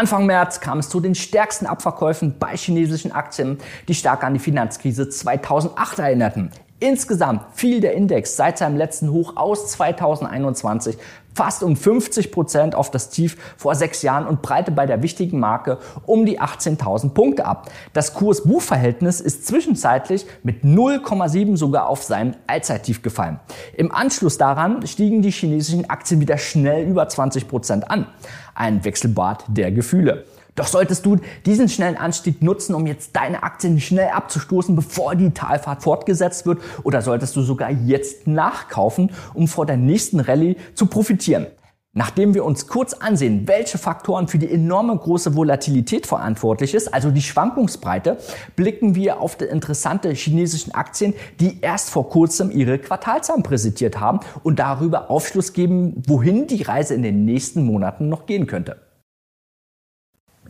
Anfang März kam es zu den stärksten Abverkäufen bei chinesischen Aktien, die stark an die Finanzkrise 2008 erinnerten. Insgesamt fiel der Index seit seinem letzten Hoch aus 2021 fast um 50 Prozent auf das Tief vor sechs Jahren und breite bei der wichtigen Marke um die 18.000 Punkte ab. Das Kurs-Buch-Verhältnis ist zwischenzeitlich mit 0,7 sogar auf sein Allzeittief gefallen. Im Anschluss daran stiegen die chinesischen Aktien wieder schnell über 20 Prozent an. Ein Wechselbad der Gefühle. Doch solltest du diesen schnellen Anstieg nutzen, um jetzt deine Aktien schnell abzustoßen, bevor die Talfahrt fortgesetzt wird? Oder solltest du sogar jetzt nachkaufen, um vor der nächsten Rallye zu profitieren? Nachdem wir uns kurz ansehen, welche Faktoren für die enorme große Volatilität verantwortlich ist, also die Schwankungsbreite, blicken wir auf die interessante chinesischen Aktien, die erst vor kurzem ihre Quartalzahlen präsentiert haben und darüber Aufschluss geben, wohin die Reise in den nächsten Monaten noch gehen könnte.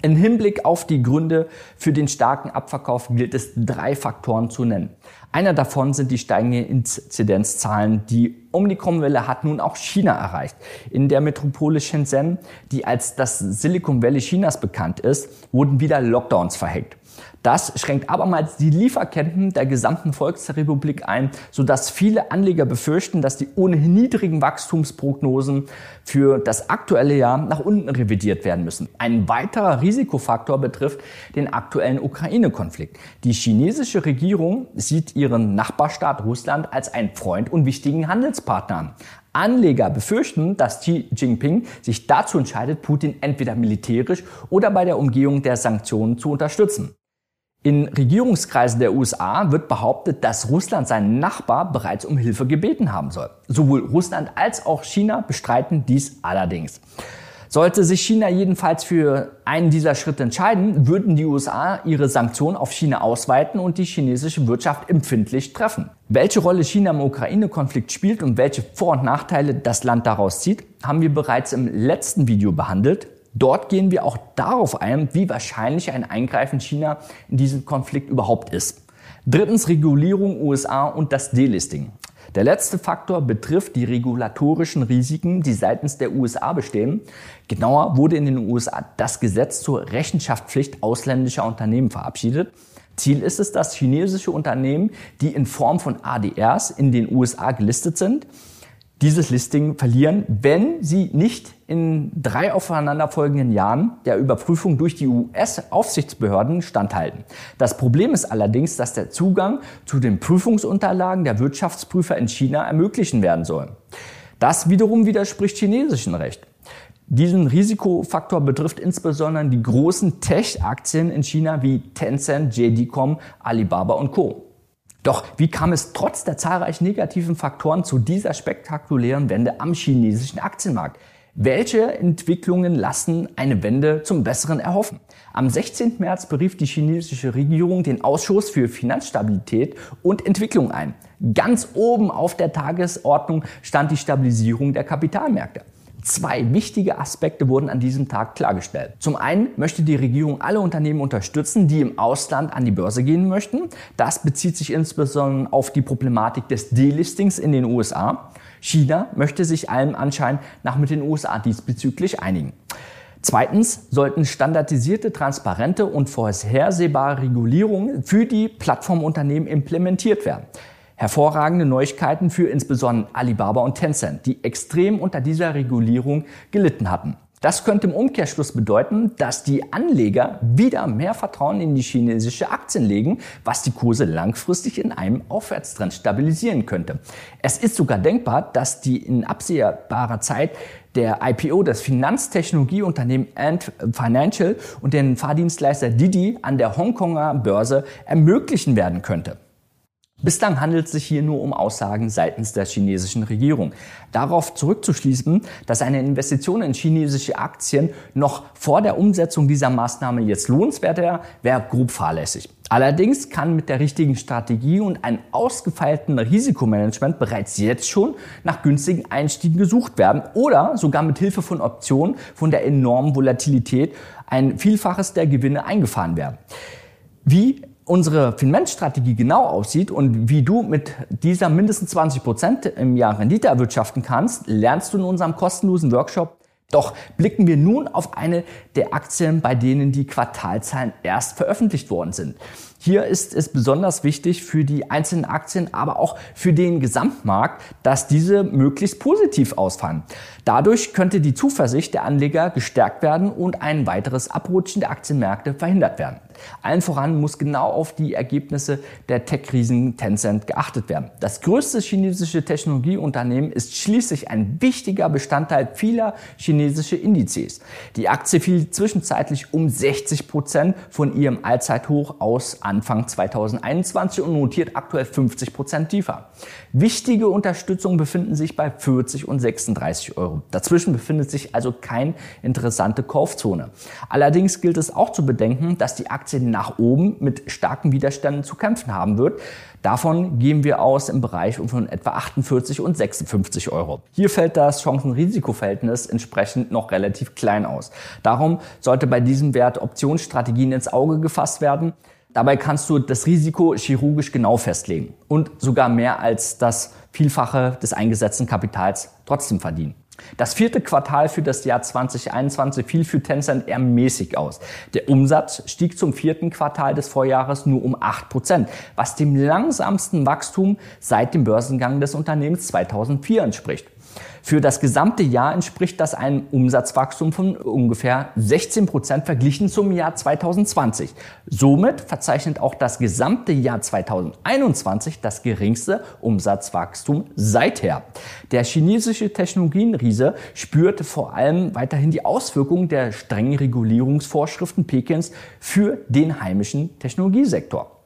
Im Hinblick auf die Gründe für den starken Abverkauf gilt es, drei Faktoren zu nennen. Einer davon sind die steigenden Inzidenzzahlen. Die Omikron-Welle hat nun auch China erreicht. In der Metropole Shenzhen, die als das Silicon Valley Chinas bekannt ist, wurden wieder Lockdowns verhängt. Das schränkt abermals die Lieferketten der gesamten Volksrepublik ein, sodass viele Anleger befürchten, dass die ohnehin niedrigen Wachstumsprognosen für das aktuelle Jahr nach unten revidiert werden müssen. Ein weiterer Risikofaktor betrifft den aktuellen Ukraine-Konflikt. Die chinesische Regierung sieht ihren Nachbarstaat Russland als einen Freund und wichtigen Handelspartner an. Anleger befürchten, dass Xi Jinping sich dazu entscheidet, Putin entweder militärisch oder bei der Umgehung der Sanktionen zu unterstützen. In Regierungskreisen der USA wird behauptet, dass Russland seinen Nachbar bereits um Hilfe gebeten haben soll. Sowohl Russland als auch China bestreiten dies allerdings. Sollte sich China jedenfalls für einen dieser Schritte entscheiden, würden die USA ihre Sanktionen auf China ausweiten und die chinesische Wirtschaft empfindlich treffen. Welche Rolle China im Ukraine-Konflikt spielt und welche Vor- und Nachteile das Land daraus zieht, haben wir bereits im letzten Video behandelt. Dort gehen wir auch darauf ein, wie wahrscheinlich ein Eingreifen China in diesen Konflikt überhaupt ist. Drittens Regulierung USA und das Delisting. Der letzte Faktor betrifft die regulatorischen Risiken, die seitens der USA bestehen. Genauer wurde in den USA das Gesetz zur Rechenschaftspflicht ausländischer Unternehmen verabschiedet. Ziel ist es, dass chinesische Unternehmen, die in Form von ADRs in den USA gelistet sind, dieses Listing verlieren, wenn sie nicht in drei aufeinanderfolgenden Jahren der Überprüfung durch die US-Aufsichtsbehörden standhalten. Das Problem ist allerdings, dass der Zugang zu den Prüfungsunterlagen der Wirtschaftsprüfer in China ermöglichen werden soll. Das wiederum widerspricht chinesischem Recht. Diesen Risikofaktor betrifft insbesondere die großen Tech-Aktien in China wie Tencent, JD.com, Alibaba und Co. Doch wie kam es trotz der zahlreichen negativen Faktoren zu dieser spektakulären Wende am chinesischen Aktienmarkt? Welche Entwicklungen lassen eine Wende zum Besseren erhoffen? Am 16. März berief die chinesische Regierung den Ausschuss für Finanzstabilität und Entwicklung ein. Ganz oben auf der Tagesordnung stand die Stabilisierung der Kapitalmärkte. Zwei wichtige Aspekte wurden an diesem Tag klargestellt. Zum einen möchte die Regierung alle Unternehmen unterstützen, die im Ausland an die Börse gehen möchten. Das bezieht sich insbesondere auf die Problematik des Delistings in den USA. China möchte sich allem Anschein nach mit den USA diesbezüglich einigen. Zweitens sollten standardisierte, transparente und vorhersehbare Regulierungen für die Plattformunternehmen implementiert werden hervorragende Neuigkeiten für insbesondere Alibaba und Tencent, die extrem unter dieser Regulierung gelitten hatten. Das könnte im Umkehrschluss bedeuten, dass die Anleger wieder mehr Vertrauen in die chinesische Aktien legen, was die Kurse langfristig in einem Aufwärtstrend stabilisieren könnte. Es ist sogar denkbar, dass die in absehbarer Zeit der IPO des Finanztechnologieunternehmen Ant Financial und den Fahrdienstleister Didi an der Hongkonger Börse ermöglichen werden könnte. Bislang handelt es sich hier nur um Aussagen seitens der chinesischen Regierung. Darauf zurückzuschließen, dass eine Investition in chinesische Aktien noch vor der Umsetzung dieser Maßnahme jetzt lohnenswert wäre, wäre grob fahrlässig. Allerdings kann mit der richtigen Strategie und einem ausgefeilten Risikomanagement bereits jetzt schon nach günstigen Einstiegen gesucht werden oder sogar mit Hilfe von Optionen von der enormen Volatilität ein Vielfaches der Gewinne eingefahren werden. Wie unsere Finanzstrategie genau aussieht und wie du mit dieser mindestens 20 Prozent im Jahr Rendite erwirtschaften kannst, lernst du in unserem kostenlosen Workshop Doch blicken wir nun auf eine der Aktien, bei denen die Quartalzahlen erst veröffentlicht worden sind. Hier ist es besonders wichtig für die einzelnen Aktien, aber auch für den Gesamtmarkt, dass diese möglichst positiv ausfallen. Dadurch könnte die Zuversicht der Anleger gestärkt werden und ein weiteres Abrutschen der Aktienmärkte verhindert werden. Allen voran muss genau auf die Ergebnisse der Tech-Riesen Tencent geachtet werden. Das größte chinesische Technologieunternehmen ist schließlich ein wichtiger Bestandteil vieler chinesischer Indizes. Die Aktie fiel zwischenzeitlich um 60 Prozent von ihrem Allzeithoch aus Anfang 2021 und notiert aktuell 50 Prozent tiefer. Wichtige Unterstützungen befinden sich bei 40 und 36 Euro. Dazwischen befindet sich also keine interessante Kaufzone. Allerdings gilt es auch zu bedenken, dass die Aktie nach oben mit starken Widerständen zu kämpfen haben wird. Davon gehen wir aus im Bereich von etwa 48 und 56 Euro. Hier fällt das Chancen-Risiko-Verhältnis entsprechend noch relativ klein aus. Darum sollte bei diesem Wert Optionsstrategien ins Auge gefasst werden. Dabei kannst du das Risiko chirurgisch genau festlegen und sogar mehr als das Vielfache des eingesetzten Kapitals trotzdem verdienen. Das vierte Quartal für das Jahr 2021 fiel für Tencent eher mäßig aus. Der Umsatz stieg zum vierten Quartal des Vorjahres nur um 8 Prozent, was dem langsamsten Wachstum seit dem Börsengang des Unternehmens 2004 entspricht. Für das gesamte Jahr entspricht das einem Umsatzwachstum von ungefähr 16 Prozent verglichen zum Jahr 2020. Somit verzeichnet auch das gesamte Jahr 2021 das geringste Umsatzwachstum seither. Der chinesische Technologienriese spürte vor allem weiterhin die Auswirkungen der strengen Regulierungsvorschriften Pekins für den heimischen Technologiesektor.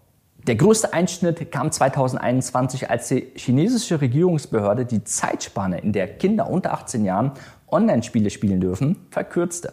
Der größte Einschnitt kam 2021, als die chinesische Regierungsbehörde die Zeitspanne, in der Kinder unter 18 Jahren Online-Spiele spielen dürfen, verkürzte.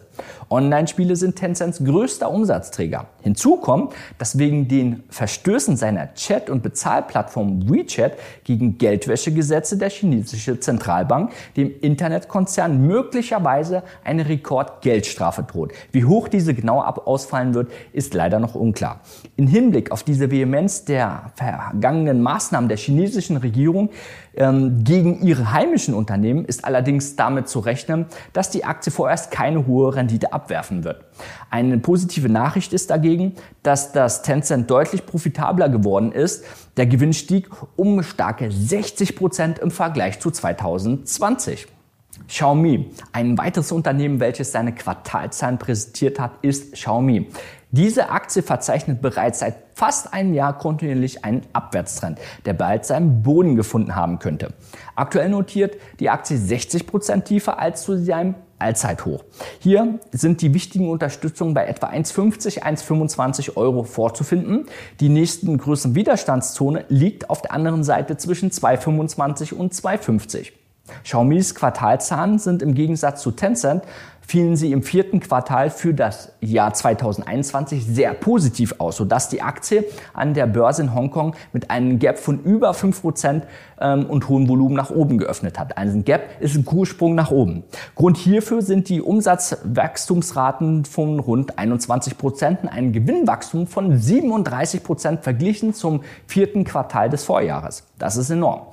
Online-Spiele sind Tencents größter Umsatzträger. Hinzu kommt, dass wegen den Verstößen seiner Chat- und Bezahlplattform WeChat gegen Geldwäschegesetze der chinesische Zentralbank dem Internetkonzern möglicherweise eine Rekordgeldstrafe droht. Wie hoch diese genau ausfallen wird, ist leider noch unklar. In Hinblick auf diese Vehemenz der vergangenen Maßnahmen der chinesischen Regierung gegen ihre heimischen Unternehmen ist allerdings damit zu rechnen, dass die Aktie vorerst keine hohe Rendite abwerfen wird. Eine positive Nachricht ist dagegen, dass das Tencent deutlich profitabler geworden ist. Der Gewinn stieg um starke 60 Prozent im Vergleich zu 2020. Xiaomi, ein weiteres Unternehmen, welches seine Quartalzahlen präsentiert hat, ist Xiaomi. Diese Aktie verzeichnet bereits seit fast einem Jahr kontinuierlich einen Abwärtstrend, der bald seinen Boden gefunden haben könnte. Aktuell notiert die Aktie 60 Prozent tiefer als zu seinem Allzeithoch. Hier sind die wichtigen Unterstützungen bei etwa 1,50, 1,25 Euro vorzufinden. Die nächsten größeren Widerstandszone liegt auf der anderen Seite zwischen 2,25 und 2,50. Xiaomis Quartalzahlen sind im Gegensatz zu Tencent fielen sie im vierten Quartal für das Jahr 2021 sehr positiv aus, sodass die Aktie an der Börse in Hongkong mit einem Gap von über 5% ähm, und hohem Volumen nach oben geöffnet hat. Also ein Gap ist ein Kurssprung nach oben. Grund hierfür sind die Umsatzwachstumsraten von rund 21 Prozent, ein Gewinnwachstum von 37 Prozent verglichen zum vierten Quartal des Vorjahres. Das ist enorm.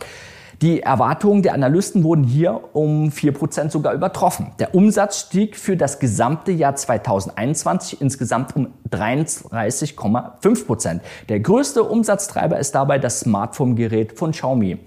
Die Erwartungen der Analysten wurden hier um 4% sogar übertroffen. Der Umsatz stieg für das gesamte Jahr 2021 insgesamt um 33,5%. Der größte Umsatztreiber ist dabei das Smartphone-Gerät von Xiaomi.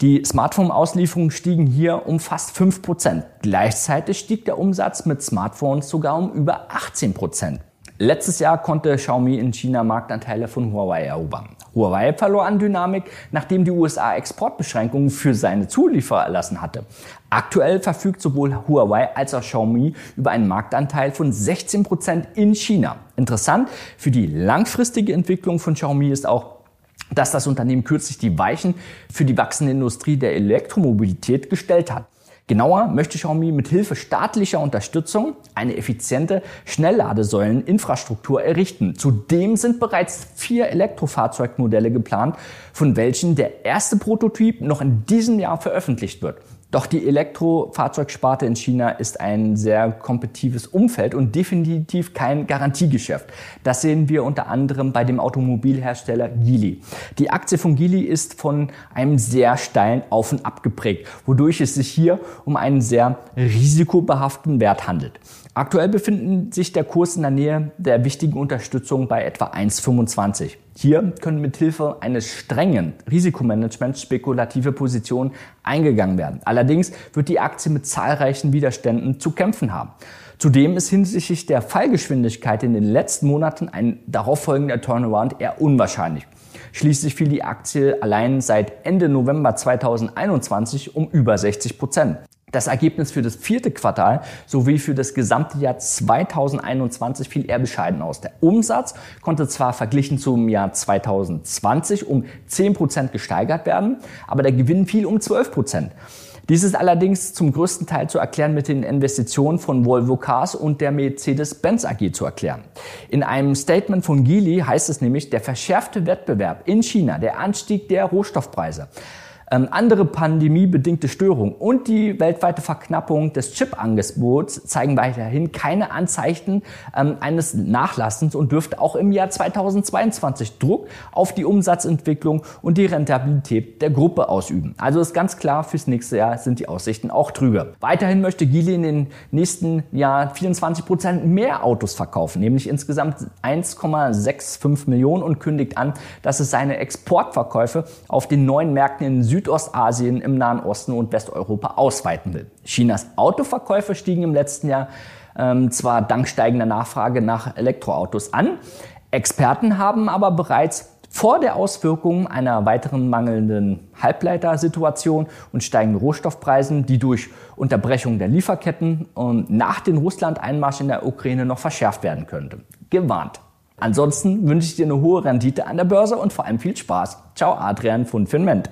Die Smartphone-Auslieferungen stiegen hier um fast 5%. Gleichzeitig stieg der Umsatz mit Smartphones sogar um über 18%. Letztes Jahr konnte Xiaomi in China Marktanteile von Huawei erobern. Huawei verlor an Dynamik, nachdem die USA Exportbeschränkungen für seine Zulieferer erlassen hatte. Aktuell verfügt sowohl Huawei als auch Xiaomi über einen Marktanteil von 16 Prozent in China. Interessant für die langfristige Entwicklung von Xiaomi ist auch, dass das Unternehmen kürzlich die Weichen für die wachsende Industrie der Elektromobilität gestellt hat. Genauer möchte Xiaomi mit Hilfe staatlicher Unterstützung eine effiziente Schnellladesäuleninfrastruktur errichten. Zudem sind bereits vier Elektrofahrzeugmodelle geplant, von welchen der erste Prototyp noch in diesem Jahr veröffentlicht wird. Doch die Elektrofahrzeugsparte in China ist ein sehr kompetitives Umfeld und definitiv kein Garantiegeschäft. Das sehen wir unter anderem bei dem Automobilhersteller Geely. Die Aktie von Geely ist von einem sehr steilen Auf und Ab geprägt, wodurch es sich hier um einen sehr risikobehafteten Wert handelt. Aktuell befindet sich der Kurs in der Nähe der wichtigen Unterstützung bei etwa 1,25. Hier können mithilfe eines strengen Risikomanagements spekulative Positionen eingegangen werden. Allerdings wird die Aktie mit zahlreichen Widerständen zu kämpfen haben. Zudem ist hinsichtlich der Fallgeschwindigkeit in den letzten Monaten ein darauffolgender Turnaround eher unwahrscheinlich. Schließlich fiel die Aktie allein seit Ende November 2021 um über 60 Prozent. Das Ergebnis für das vierte Quartal sowie für das gesamte Jahr 2021 fiel eher bescheiden aus. Der Umsatz konnte zwar verglichen zum Jahr 2020 um 10 Prozent gesteigert werden, aber der Gewinn fiel um 12%. Prozent. Dies ist allerdings zum größten Teil zu erklären mit den Investitionen von Volvo Cars und der Mercedes-Benz AG zu erklären. In einem Statement von Geely heißt es nämlich, der verschärfte Wettbewerb in China, der Anstieg der Rohstoffpreise, ähm, andere pandemiebedingte Störungen und die weltweite Verknappung des Chip-Angebots zeigen weiterhin keine Anzeichen ähm, eines Nachlassens und dürfte auch im Jahr 2022 Druck auf die Umsatzentwicklung und die Rentabilität der Gruppe ausüben. Also ist ganz klar, fürs nächste Jahr sind die Aussichten auch trüger. Weiterhin möchte Geely in den nächsten Jahr 24 Prozent mehr Autos verkaufen, nämlich insgesamt 1,65 Millionen und kündigt an, dass es seine Exportverkäufe auf den neuen Märkten in Süd Südostasien, im Nahen Osten und Westeuropa ausweiten will. Chinas Autoverkäufe stiegen im letzten Jahr ähm, zwar dank steigender Nachfrage nach Elektroautos an, Experten haben aber bereits vor der Auswirkung einer weiteren mangelnden Halbleitersituation und steigenden Rohstoffpreisen, die durch Unterbrechung der Lieferketten und nach dem Russland-Einmarsch in der Ukraine noch verschärft werden könnte, gewarnt. Ansonsten wünsche ich dir eine hohe Rendite an der Börse und vor allem viel Spaß. Ciao, Adrian von Finment.